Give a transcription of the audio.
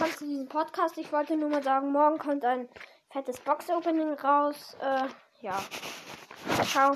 Zu diesem Podcast. Ich wollte nur mal sagen, morgen kommt ein fettes Box-Opening raus. Äh, ja. Ciao.